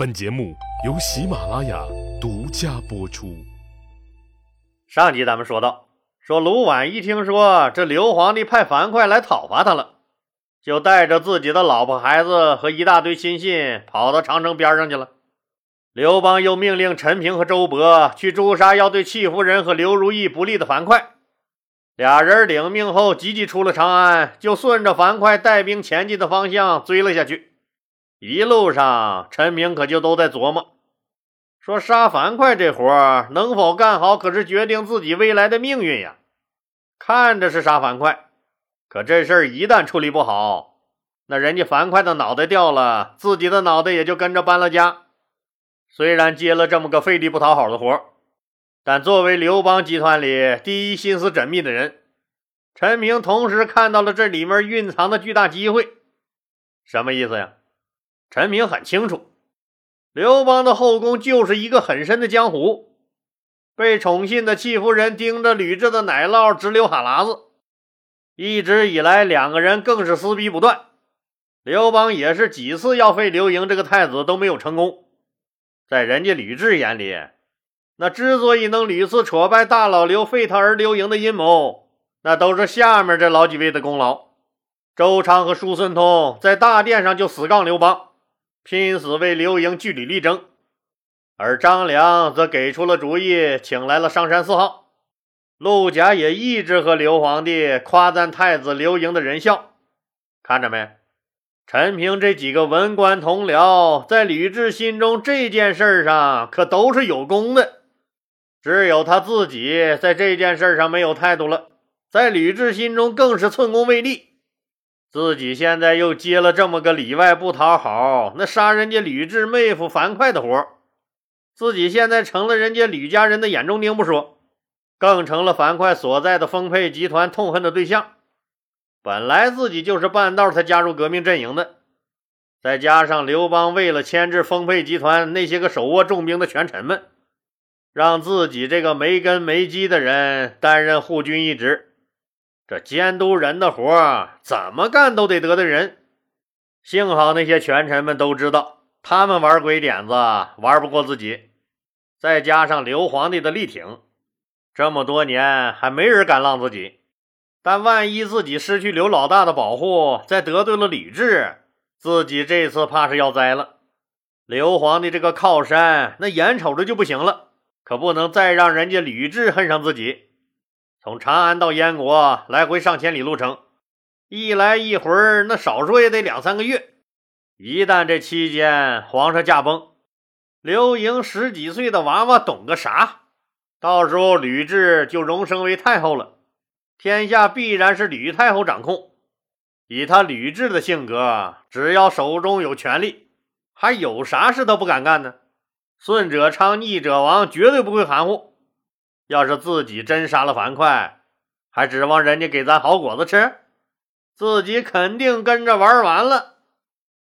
本节目由喜马拉雅独家播出。上集咱们说到，说卢绾一听说这刘皇帝派樊哙来讨伐他了，就带着自己的老婆孩子和一大堆亲信跑到长城边上去了。刘邦又命令陈平和周勃去诛杀要对戚夫人和刘如意不利的樊哙。俩人领命后，急急出了长安，就顺着樊哙带兵前进的方向追了下去。一路上，陈明可就都在琢磨，说杀樊哙这活能否干好，可是决定自己未来的命运呀。看着是杀樊哙，可这事儿一旦处理不好，那人家樊哙的脑袋掉了，自己的脑袋也就跟着搬了家。虽然接了这么个费力不讨好的活但作为刘邦集团里第一心思缜密的人，陈平同时看到了这里面蕴藏的巨大机会。什么意思呀？陈平很清楚，刘邦的后宫就是一个很深的江湖，被宠信的戚夫人盯着吕雉的奶酪直流哈喇子。一直以来，两个人更是撕逼不断。刘邦也是几次要废刘盈这个太子都没有成功。在人家吕雉眼里，那之所以能屡次挫败大老刘废他儿刘盈的阴谋，那都是下面这老几位的功劳。周昌和叔孙通在大殿上就死杠刘邦，拼死为刘盈据理力争，而张良则给出了主意，请来了上山四号。陆贾也一直和刘皇帝夸赞太子刘盈的仁孝。看着没，陈平这几个文官同僚在吕雉心中这件事上可都是有功的。只有他自己在这件事上没有态度了，在吕雉心中更是寸功未立。自己现在又接了这么个里外不讨好、那杀人家吕雉妹夫樊哙的活自己现在成了人家吕家人的眼中钉不说，更成了樊哙所在的丰沛集团痛恨的对象。本来自己就是半道才加入革命阵营的，再加上刘邦为了牵制丰沛集团那些个手握重兵的权臣们。让自己这个没根没基的人担任护军一职，这监督人的活怎么干都得得罪人。幸好那些权臣们都知道，他们玩鬼点子玩不过自己，再加上刘皇帝的力挺，这么多年还没人敢浪自己。但万一自己失去刘老大的保护，再得罪了吕雉，自己这次怕是要栽了。刘皇帝这个靠山，那眼瞅着就不行了。可不能再让人家吕雉恨上自己。从长安到燕国来回上千里路程，一来一回那少说也得两三个月。一旦这期间皇上驾崩，刘盈十几岁的娃娃懂个啥？到时候吕雉就荣升为太后了，天下必然是吕太后掌控。以他吕雉的性格，只要手中有权力，还有啥事都不敢干呢？顺者昌，逆者亡，绝对不会含糊。要是自己真杀了樊哙，还指望人家给咱好果子吃？自己肯定跟着玩完了。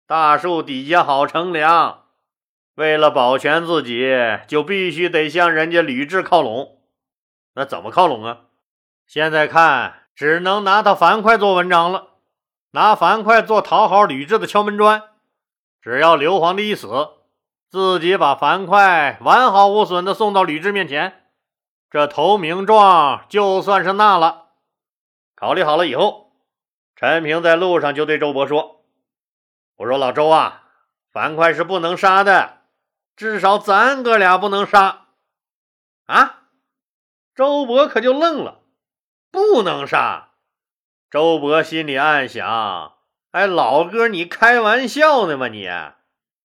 大树底下好乘凉，为了保全自己，就必须得向人家吕雉靠拢。那怎么靠拢啊？现在看，只能拿他樊哙做文章了，拿樊哙做讨好吕雉的敲门砖。只要刘皇帝一死，自己把樊哙完好无损的送到吕雉面前，这投名状就算是纳了。考虑好了以后，陈平在路上就对周勃说：“我说老周啊，樊哙是不能杀的，至少咱哥俩不能杀。”啊，周勃可就愣了，不能杀。周勃心里暗想：“哎，老哥，你开玩笑呢吗你？”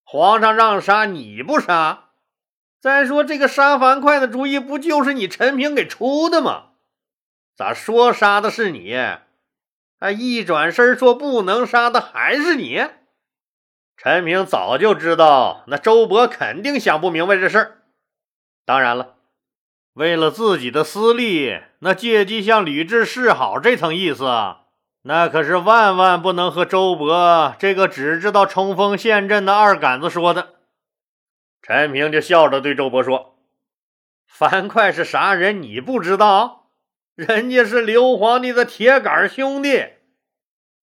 皇上让杀你不杀，再说这个杀樊哙的主意不就是你陈平给出的吗？咋说杀的是你，哎，一转身说不能杀的还是你？陈平早就知道那周勃肯定想不明白这事儿。当然了，为了自己的私利，那借机向吕雉示好这层意思。那可是万万不能和周勃这个只知道冲锋陷阵的二杆子说的。陈平就笑着对周勃说：“樊哙是啥人？你不知道？人家是刘皇帝的铁杆兄弟，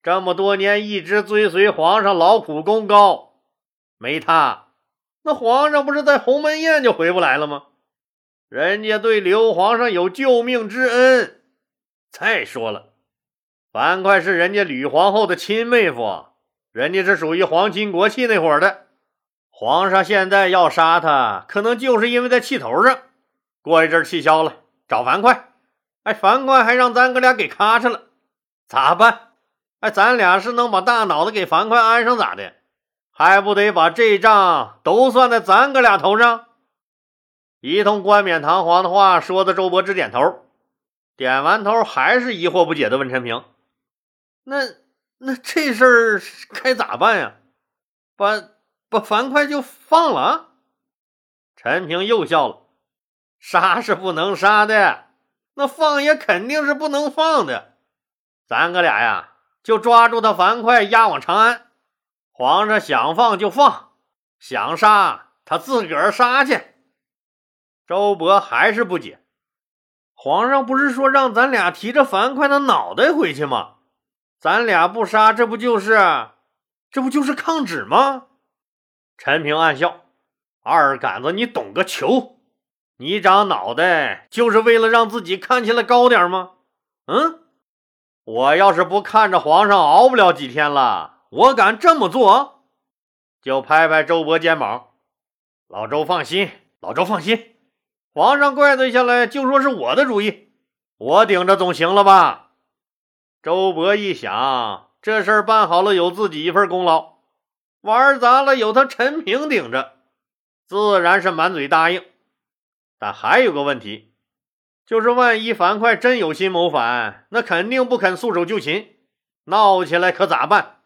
这么多年一直追随皇上，劳苦功高，没他，那皇上不是在鸿门宴就回不来了吗？人家对刘皇上有救命之恩。再说了，樊哙是人家吕皇后的亲妹夫，人家是属于皇亲国戚那伙的。皇上现在要杀他，可能就是因为在气头上。过一阵气消了，找樊哙。哎，樊哙还让咱哥俩给咔嚓了，咋办？哎，咱俩是能把大脑子给樊哙安上咋的？还不得把这账都算在咱哥俩头上？一通冠冕堂皇的话说的，周勃直点头，点完头还是疑惑不解的问陈平：“那那这事儿该咋办呀？把把樊哙就放了？”陈平又笑了：“杀是不能杀的。”那放也肯定是不能放的，咱哥俩呀，就抓住他樊哙押往长安。皇上想放就放，想杀他自个儿杀去。周勃还是不解，皇上不是说让咱俩提着樊哙的脑袋回去吗？咱俩不杀，这不就是，这不就是抗旨吗？陈平暗笑：“二杆子，你懂个球！”你长脑袋就是为了让自己看起来高点吗？嗯，我要是不看着皇上熬不了几天了，我敢这么做？就拍拍周勃肩膀，老周放心，老周放心，皇上怪罪下来就说是我的主意，我顶着总行了吧？周勃一想，这事儿办好了有自己一份功劳，玩砸了有他陈平顶着，自然是满嘴答应。但还有个问题，就是万一樊哙真有心谋反，那肯定不肯束手就擒，闹起来可咋办？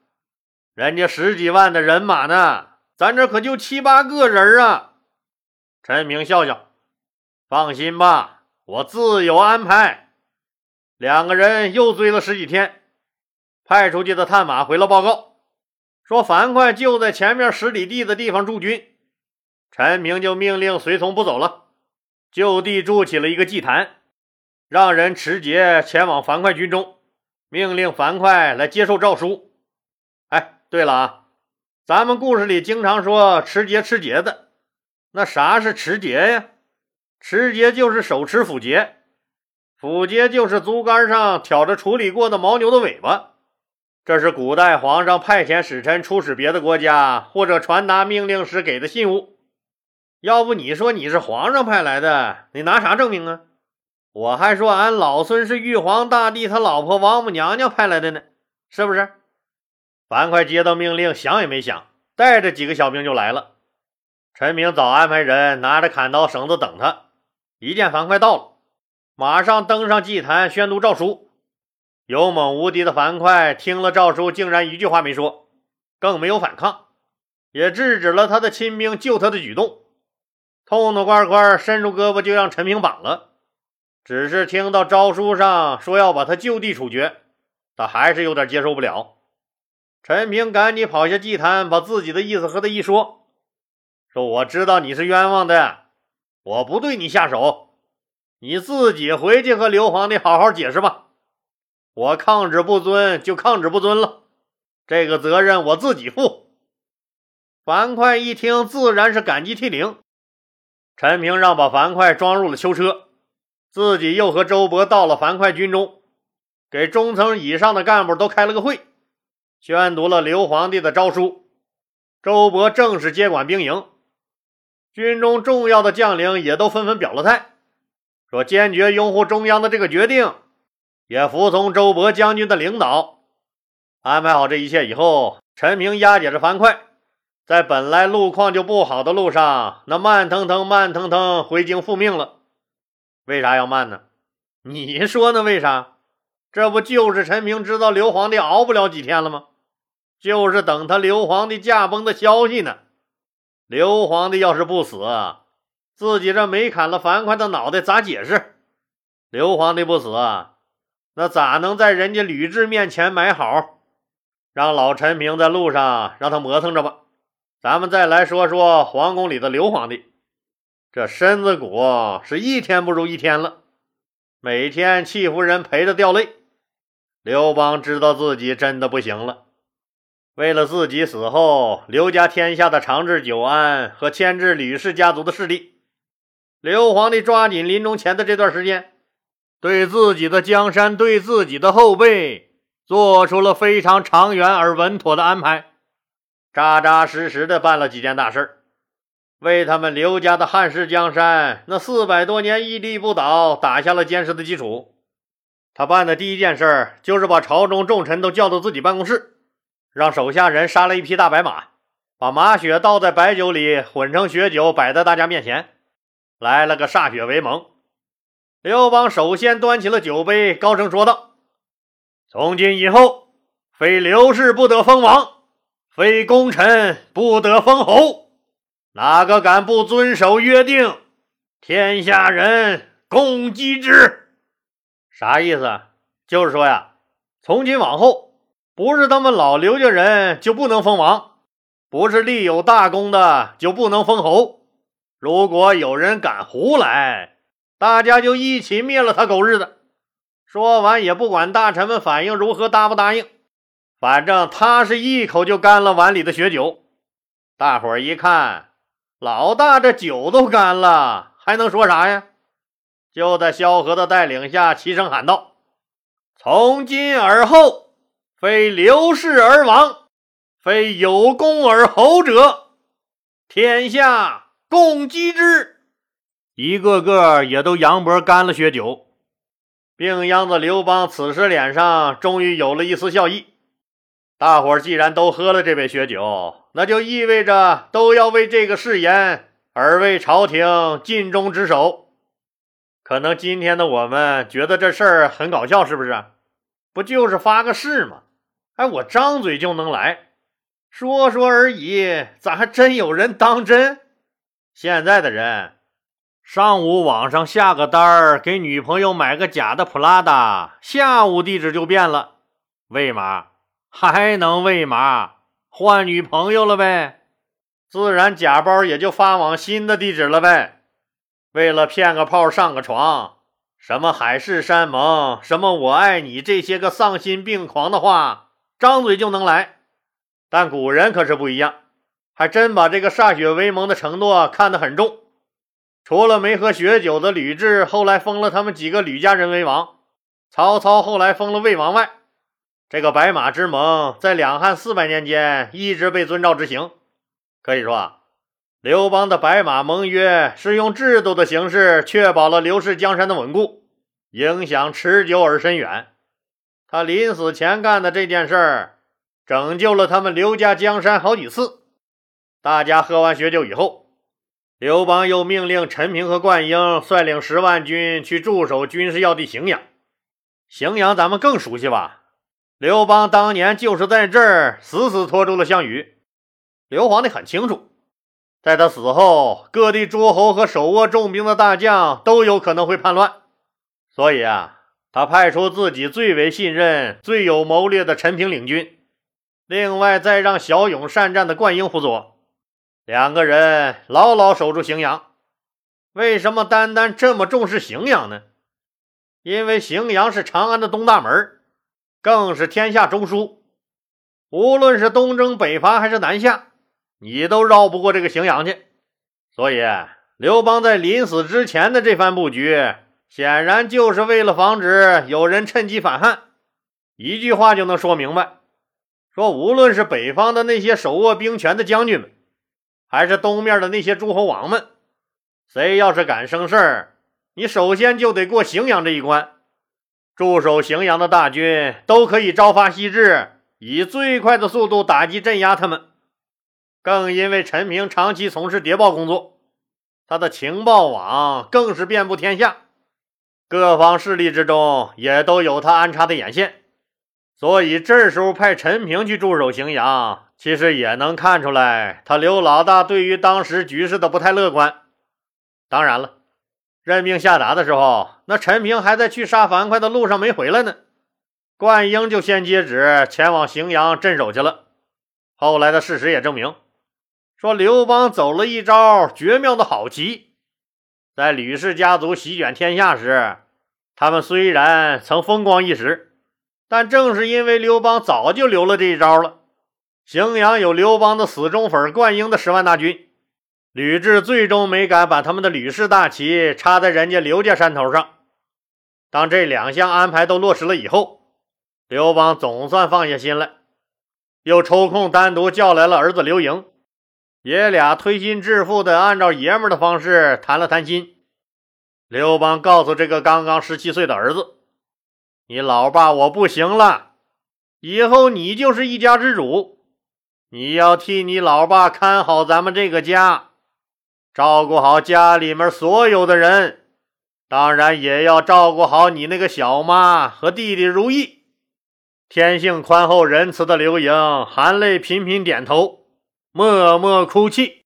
人家十几万的人马呢，咱这可就七八个人啊！陈明笑笑，放心吧，我自有安排。两个人又追了十几天，派出去的探马回了报告，说樊哙就在前面十里地的地方驻军。陈平就命令随从不走了。就地筑起了一个祭坛，让人持节前往樊哙军中，命令樊哙来接受诏书。哎，对了啊，咱们故事里经常说持节持节的，那啥是持节呀？持节就是手持斧节，斧节就是竹竿上挑着处理过的牦牛的尾巴。这是古代皇上派遣使臣出使别的国家或者传达命令时给的信物。要不你说你是皇上派来的，你拿啥证明啊？我还说俺老孙是玉皇大帝他老婆王母娘娘派来的呢，是不是？樊哙接到命令，想也没想，带着几个小兵就来了。陈明早安排人拿着砍刀绳子等他，一见樊哙到了，马上登上祭坛宣读诏书。勇猛无敌的樊哙听了诏书，竟然一句话没说，更没有反抗，也制止了他的亲兵救他的举动。痛痛快快伸出胳膊就让陈平绑了，只是听到诏书上说要把他就地处决，他还是有点接受不了。陈平赶紧跑下祭坛，把自己的意思和他一说，说：“我知道你是冤枉的，我不对你下手，你自己回去和刘皇帝好好解释吧。我抗旨不遵就抗旨不遵了，这个责任我自己负。”樊哙一听，自然是感激涕零。陈平让把樊哙装入了囚车，自己又和周勃到了樊哙军中，给中层以上的干部都开了个会，宣读了刘皇帝的诏书。周勃正式接管兵营，军中重要的将领也都纷纷表了态，说坚决拥护中央的这个决定，也服从周勃将军的领导。安排好这一切以后，陈平押解着樊哙。在本来路况就不好的路上，那慢腾腾、慢腾腾回京复命了。为啥要慢呢？你说呢？为啥？这不就是陈平知道刘皇帝熬不了几天了吗？就是等他刘皇帝驾崩的消息呢。刘皇帝要是不死，自己这没砍了樊哙的脑袋咋解释？刘皇帝不死，那咋能在人家吕雉面前买好？让老陈平在路上让他磨蹭着吧。咱们再来说说皇宫里的刘皇帝，这身子骨是一天不如一天了，每天戚夫人陪着掉泪。刘邦知道自己真的不行了，为了自己死后刘家天下的长治久安和牵制吕氏家族的势力，刘皇帝抓紧临终前的这段时间，对自己的江山、对自己的后辈做出了非常长远而稳妥的安排，扎扎实实的办了几件大事为他们刘家的汉室江山那四百多年屹立不倒打下了坚实的基础。他办的第一件事就是把朝中重臣都叫到自己办公室。让手下人杀了一匹大白马，把马血倒在白酒里，混成血酒，摆在大家面前，来了个歃血为盟。刘邦首先端起了酒杯，高声说道：“从今以后，非刘氏不得封王，非功臣不得封侯。哪个敢不遵守约定，天下人共击之。”啥意思？就是说呀，从今往后。不是他们老刘家人就不能封王，不是立有大功的就不能封侯。如果有人敢胡来，大家就一起灭了他狗日的！说完也不管大臣们反应如何，答不答应，反正他是一口就干了碗里的血酒。大伙儿一看，老大这酒都干了，还能说啥呀？就在萧何的带领下，齐声喊道：“从今而后。”非刘氏而亡，非有功而侯者，天下共击之。一个个也都扬脖干了血酒。病秧子刘邦此时脸上终于有了一丝笑意。大伙既然都喝了这杯血酒，那就意味着都要为这个誓言而为朝廷尽忠职守。可能今天的我们觉得这事儿很搞笑，是不是？不就是发个誓吗？哎，我张嘴就能来，说说而已，咋还真有人当真？现在的人，上午网上下个单儿，给女朋友买个假的普拉达，下午地址就变了，为嘛？还能为嘛？换女朋友了呗，自然假包也就发往新的地址了呗。为了骗个炮上个床，什么海誓山盟，什么我爱你，这些个丧心病狂的话。张嘴就能来，但古人可是不一样，还真把这个歃血为盟的承诺看得很重。除了没喝血酒的吕雉后来封了他们几个吕家人为王，曹操后来封了魏王外，这个白马之盟在两汉四百年间一直被遵照执行。可以说啊，刘邦的白马盟约是用制度的形式确保了刘氏江山的稳固，影响持久而深远。他临死前干的这件事儿，拯救了他们刘家江山好几次。大家喝完血酒以后，刘邦又命令陈平和灌婴率领十万军去驻守军事要地荥阳。荥阳咱们更熟悉吧？刘邦当年就是在这儿死死拖住了项羽。刘皇帝很清楚，在他死后，各地诸侯和手握重兵的大将都有可能会叛乱，所以啊。他派出自己最为信任、最有谋略的陈平领军，另外再让骁勇善战的灌婴辅佐，两个人牢牢守住荥阳。为什么单单这么重视荥阳呢？因为荥阳是长安的东大门，更是天下中枢。无论是东征北伐还是南下，你都绕不过这个荥阳去。所以，刘邦在临死之前的这番布局。显然就是为了防止有人趁机反汉，一句话就能说明白：说无论是北方的那些手握兵权的将军们，还是东面的那些诸侯王们，谁要是敢生事儿，你首先就得过荥阳这一关。驻守荥阳的大军都可以朝发夕至，以最快的速度打击镇压他们。更因为陈平长期从事谍报工作，他的情报网更是遍布天下。各方势力之中也都有他安插的眼线，所以这时候派陈平去驻守荥阳，其实也能看出来他刘老大对于当时局势的不太乐观。当然了，任命下达的时候，那陈平还在去杀樊哙的路上没回来呢，灌婴就先接旨前往荥阳镇守去了。后来的事实也证明，说刘邦走了一招绝妙的好棋。在吕氏家族席卷天下时，他们虽然曾风光一时，但正是因为刘邦早就留了这一招了，荥阳有刘邦的死忠粉灌婴的十万大军，吕雉最终没敢把他们的吕氏大旗插在人家刘家山头上。当这两项安排都落实了以后，刘邦总算放下心来，又抽空单独叫来了儿子刘盈，爷俩推心置腹的按照爷们的方式谈了谈心。刘邦告诉这个刚刚十七岁的儿子：“你老爸我不行了，以后你就是一家之主。”你要替你老爸看好咱们这个家，照顾好家里面所有的人，当然也要照顾好你那个小妈和弟弟如意。天性宽厚仁慈的刘盈含泪频频点头，默默哭泣。